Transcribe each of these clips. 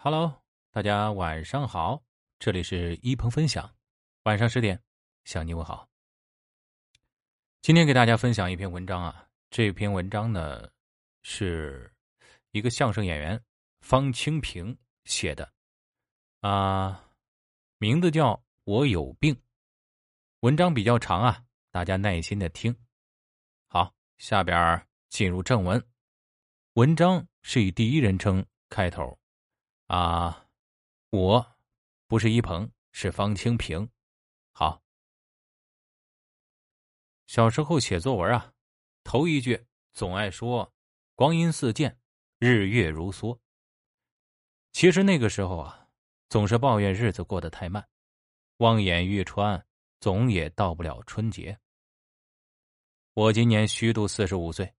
Hello，大家晚上好，这里是一鹏分享，晚上十点向你问好。今天给大家分享一篇文章啊，这篇文章呢是一个相声演员方清平写的，啊，名字叫《我有病》，文章比较长啊，大家耐心的听。好，下边进入正文，文章是以第一人称开头。啊，我不是一鹏，是方清平。好，小时候写作文啊，头一句总爱说“光阴似箭，日月如梭”。其实那个时候啊，总是抱怨日子过得太慢，望眼欲穿，总也到不了春节。我今年虚度四十五岁，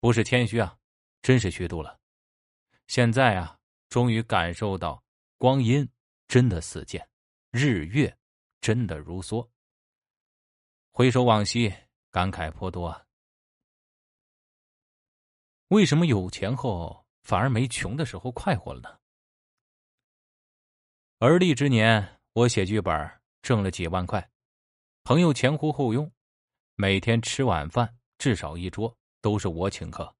不是谦虚啊，真是虚度了。现在啊。终于感受到光阴真的似箭，日月真的如梭。回首往昔，感慨颇多。为什么有钱后反而没穷的时候快活了呢？而立之年，我写剧本挣了几万块，朋友前呼后拥，每天吃晚饭至少一桌都是我请客。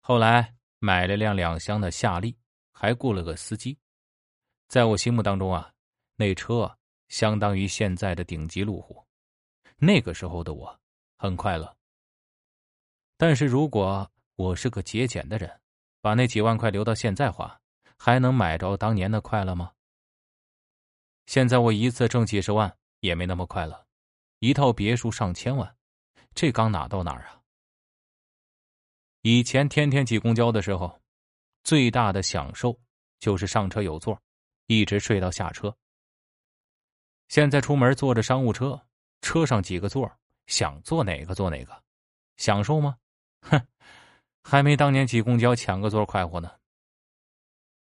后来买了辆两厢的夏利。还雇了个司机，在我心目当中啊，那车相当于现在的顶级路虎。那个时候的我很快乐。但是如果我是个节俭的人，把那几万块留到现在花，还能买着当年的快乐吗？现在我一次挣几十万也没那么快乐，一套别墅上千万，这刚哪到哪儿啊？以前天天挤公交的时候。最大的享受就是上车有座，一直睡到下车。现在出门坐着商务车，车上几个座，想坐哪个坐哪个，享受吗？哼，还没当年挤公交抢个座快活呢。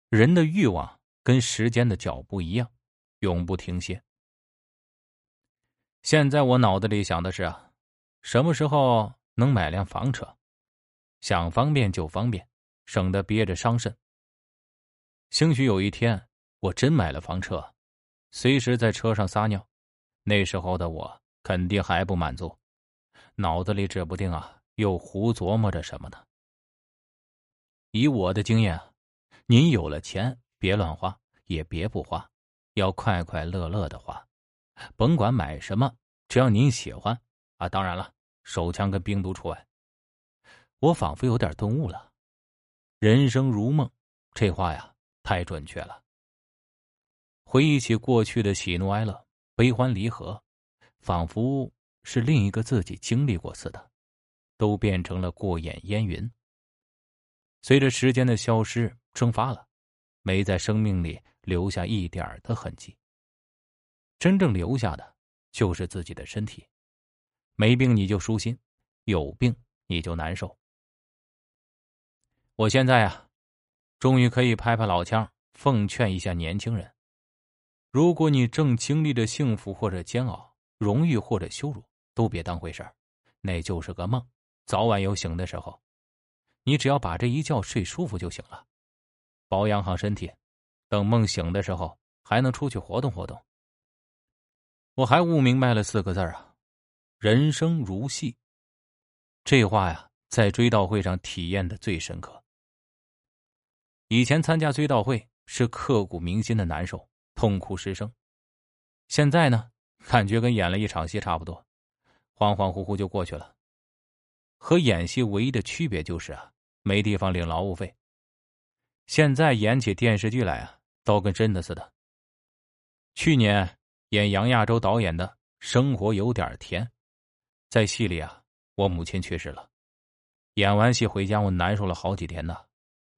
人的欲望跟时间的脚步一样，永不停歇。现在我脑子里想的是啊，什么时候能买辆房车？想方便就方便。省得憋着伤肾。兴许有一天我真买了房车，随时在车上撒尿，那时候的我肯定还不满足，脑子里指不定啊又胡琢磨着什么呢。以我的经验，您有了钱别乱花，也别不花，要快快乐乐的花，甭管买什么，只要您喜欢啊。当然了，手枪跟冰毒除外。我仿佛有点顿悟了。人生如梦，这话呀太准确了。回忆起过去的喜怒哀乐、悲欢离合，仿佛是另一个自己经历过似的，都变成了过眼烟云。随着时间的消失蒸发了，没在生命里留下一点的痕迹。真正留下的就是自己的身体。没病你就舒心，有病你就难受。我现在啊，终于可以拍拍老腔，奉劝一下年轻人：如果你正经历着幸福或者煎熬、荣誉或者羞辱，都别当回事儿，那就是个梦，早晚有醒的时候。你只要把这一觉睡舒服就行了，保养好身体，等梦醒的时候还能出去活动活动。我还悟明白了四个字啊：人生如戏。这话呀，在追悼会上体验的最深刻。以前参加追悼会是刻骨铭心的难受，痛哭失声。现在呢，感觉跟演了一场戏差不多，恍恍惚惚就过去了。和演戏唯一的区别就是啊，没地方领劳务费。现在演起电视剧来啊，都跟真的似的。去年演杨亚洲导演的《生活有点甜》，在戏里啊，我母亲去世了，演完戏回家，我难受了好几天呢。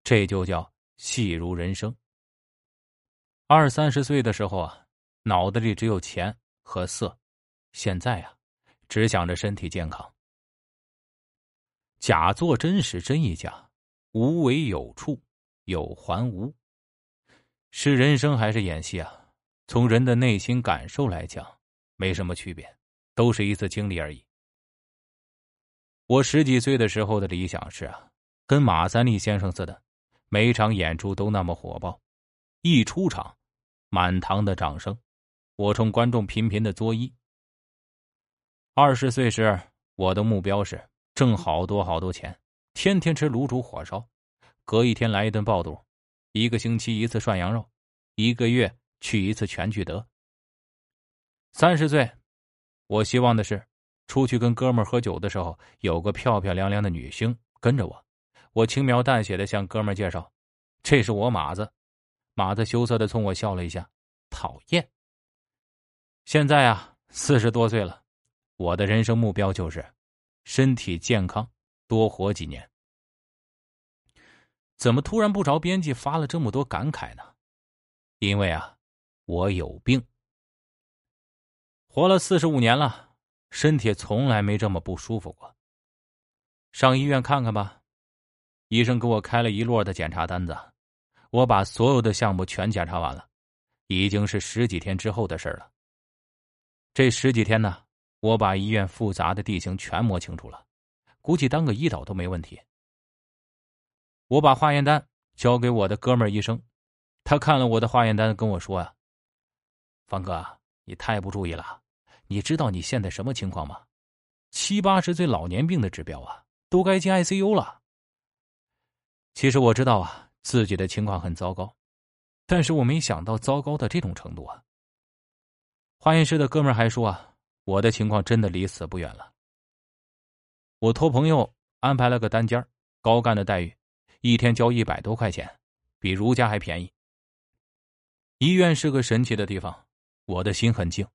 这就叫。戏如人生。二三十岁的时候啊，脑子里只有钱和色；现在啊，只想着身体健康。假作真时真亦假，无为有处有还无。是人生还是演戏啊？从人的内心感受来讲，没什么区别，都是一次经历而已。我十几岁的时候的理想是啊，跟马三立先生似的。每场演出都那么火爆，一出场，满堂的掌声，我冲观众频频的作揖。二十岁时，我的目标是挣好多好多钱，天天吃卤煮火烧，隔一天来一顿爆肚，一个星期一次涮羊肉，一个月去一次全聚德。三十岁，我希望的是，出去跟哥们喝酒的时候，有个漂漂亮亮的女星跟着我，我轻描淡写的向哥们介绍：“这是我马子。”马子羞涩的冲我笑了一下，讨厌。现在啊，四十多岁了，我的人生目标就是身体健康，多活几年。怎么突然不着边际发了这么多感慨呢？因为啊，我有病。活了四十五年了，身体从来没这么不舒服过。上医院看看吧，医生给我开了一摞的检查单子，我把所有的项目全检查完了，已经是十几天之后的事了。这十几天呢，我把医院复杂的地形全摸清楚了，估计当个医导都没问题。我把化验单交给我的哥们儿医生，他看了我的化验单，跟我说呀：“方哥，你太不注意了。”你知道你现在什么情况吗？七八十岁老年病的指标啊，都该进 ICU 了。其实我知道啊，自己的情况很糟糕，但是我没想到糟糕到这种程度啊。化验室的哥们还说啊，我的情况真的离死不远了。我托朋友安排了个单间高干的待遇，一天交一百多块钱，比如家还便宜。医院是个神奇的地方，我的心很静。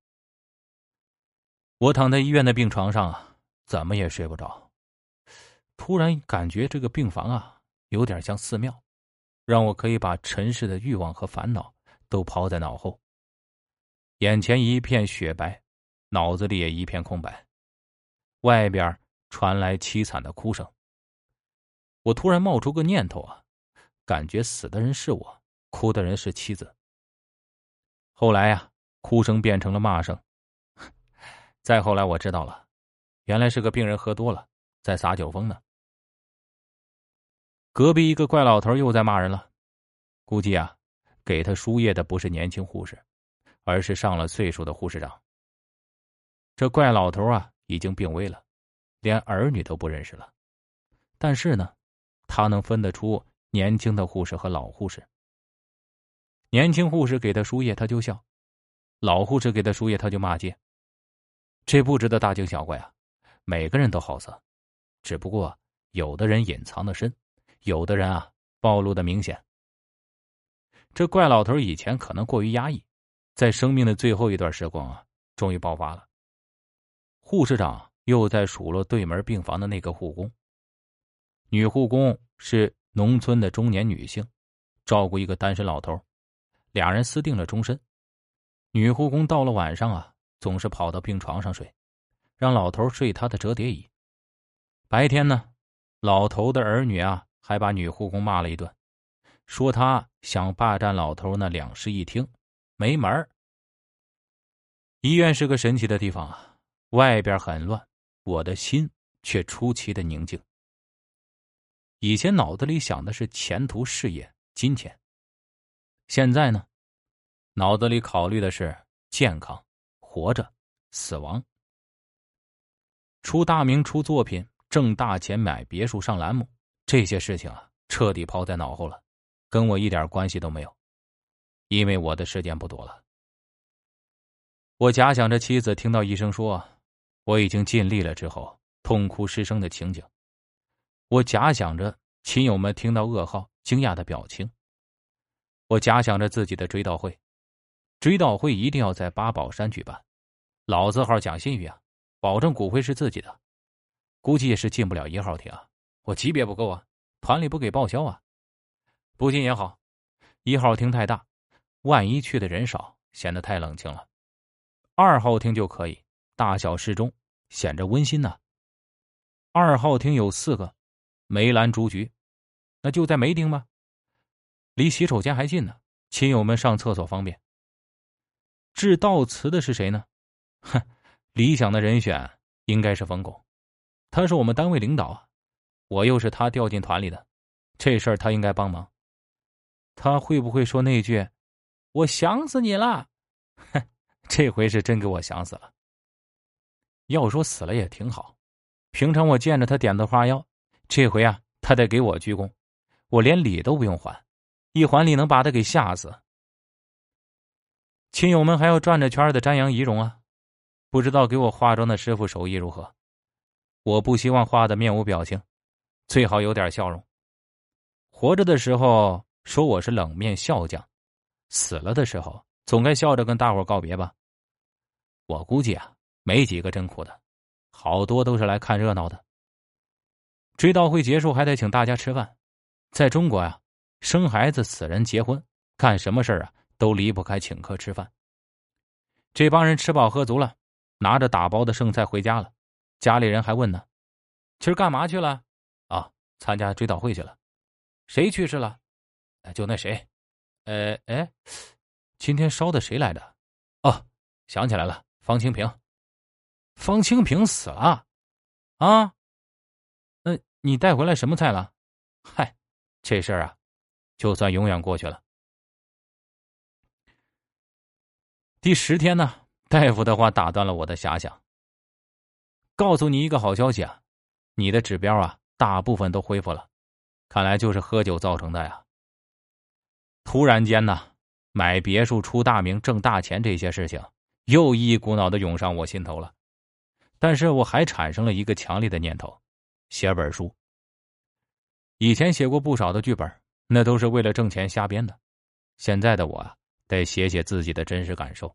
我躺在医院的病床上啊，怎么也睡不着。突然感觉这个病房啊，有点像寺庙，让我可以把尘世的欲望和烦恼都抛在脑后。眼前一片雪白，脑子里也一片空白。外边传来凄惨的哭声。我突然冒出个念头啊，感觉死的人是我，哭的人是妻子。后来呀，哭声变成了骂声。再后来，我知道了，原来是个病人喝多了，在撒酒疯呢。隔壁一个怪老头又在骂人了，估计啊，给他输液的不是年轻护士，而是上了岁数的护士长。这怪老头啊，已经病危了，连儿女都不认识了，但是呢，他能分得出年轻的护士和老护士。年轻护士给他输液，他就笑；老护士给他输液，他就骂街。这不值得大惊小怪啊！每个人都好色，只不过有的人隐藏的深，有的人啊暴露的明显。这怪老头以前可能过于压抑，在生命的最后一段时光啊，终于爆发了。护士长又在数落对门病房的那个护工。女护工是农村的中年女性，照顾一个单身老头，俩人私定了终身。女护工到了晚上啊。总是跑到病床上睡，让老头睡他的折叠椅。白天呢，老头的儿女啊，还把女护工骂了一顿，说她想霸占老头那两室一厅，没门儿。医院是个神奇的地方啊，外边很乱，我的心却出奇的宁静。以前脑子里想的是前途、事业、金钱，现在呢，脑子里考虑的是健康。活着，死亡，出大名、出作品、挣大钱、买别墅、上栏目，这些事情啊，彻底抛在脑后了，跟我一点关系都没有，因为我的时间不多了。我假想着妻子听到医生说我已经尽力了之后，痛哭失声的情景；我假想着亲友们听到噩耗惊讶的表情；我假想着自己的追悼会，追悼会一定要在八宝山举办。老字号讲信誉啊，保证骨灰是自己的，估计也是进不了一号厅啊，我级别不够啊，团里不给报销啊，不进也好，一号厅太大，万一去的人少，显得太冷清了，二号厅就可以，大小适中，显着温馨呢。二号厅有四个，梅兰竹菊，那就在梅厅吧，离洗手间还近呢，亲友们上厕所方便。致悼词的是谁呢？哼，理想的人选应该是冯巩，他是我们单位领导啊，我又是他调进团里的，这事儿他应该帮忙，他会不会说那句“我想死你了”？哼，这回是真给我想死了。要说死了也挺好，平常我见着他点的花腰，这回啊，他得给我鞠躬，我连礼都不用还，一还礼能把他给吓死。亲友们还要转着圈的瞻仰仪容啊，不知道给我化妆的师傅手艺如何？我不希望画的面无表情，最好有点笑容。活着的时候说我是冷面笑匠，死了的时候总该笑着跟大伙告别吧。我估计啊。没几个真哭的，好多都是来看热闹的。追悼会结束还得请大家吃饭，在中国呀，生孩子、死人、结婚，干什么事啊都离不开请客吃饭。这帮人吃饱喝足了，拿着打包的剩菜回家了。家里人还问呢：“今儿干嘛去了？”参加追悼会去了。谁去世了？就那谁。呃，哎，今天烧的谁来着？哦，想起来了，方清平。方清平死了，啊？那你带回来什么菜了？嗨，这事儿啊，就算永远过去了。第十天呢，大夫的话打断了我的遐想。告诉你一个好消息啊，你的指标啊，大部分都恢复了，看来就是喝酒造成的呀。突然间呢，买别墅、出大名、挣大钱这些事情，又一股脑的涌上我心头了。但是我还产生了一个强烈的念头，写本书。以前写过不少的剧本，那都是为了挣钱瞎编的。现在的我啊，得写写自己的真实感受。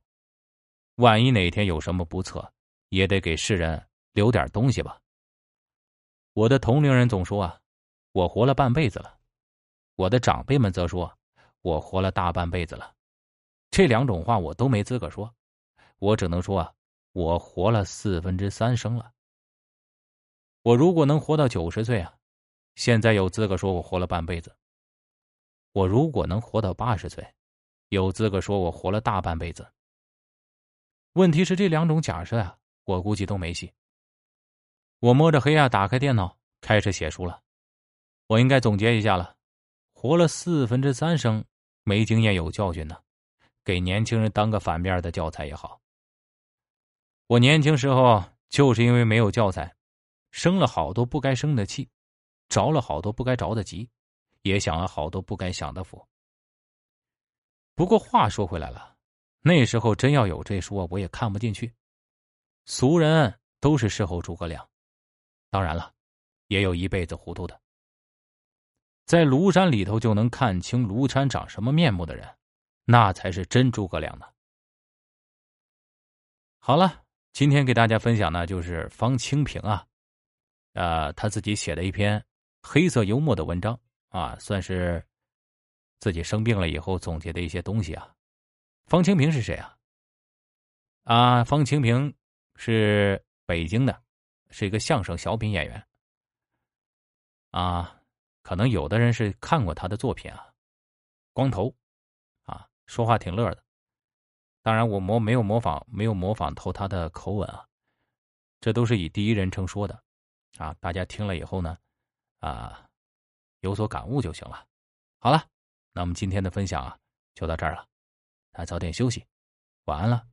万一哪天有什么不测，也得给世人留点东西吧。我的同龄人总说啊，我活了半辈子了；我的长辈们则说，我活了大半辈子了。这两种话我都没资格说，我只能说啊。我活了四分之三生了。我如果能活到九十岁啊，现在有资格说我活了半辈子。我如果能活到八十岁，有资格说我活了大半辈子。问题是这两种假设啊，我估计都没戏。我摸着黑啊，打开电脑开始写书了。我应该总结一下了：活了四分之三生，没经验有教训呢，给年轻人当个反面的教材也好。我年轻时候就是因为没有教材，生了好多不该生的气，着了好多不该着的急，也想了好多不该享的福。不过话说回来了，那时候真要有这书啊，我也看不进去。俗人都是事后诸葛亮，当然了，也有一辈子糊涂的。在庐山里头就能看清庐山长什么面目的人，那才是真诸葛亮呢。好了。今天给大家分享呢，就是方清平啊，呃，他自己写的一篇黑色幽默的文章啊，算是自己生病了以后总结的一些东西啊。方清平是谁啊？啊，方清平是北京的，是一个相声小品演员啊。可能有的人是看过他的作品啊，光头啊，说话挺乐的。当然，我模没有模仿，没有模仿透他的口吻啊，这都是以第一人称说的，啊，大家听了以后呢，啊，有所感悟就行了。好了，那我们今天的分享啊，就到这儿了，大家早点休息，晚安了。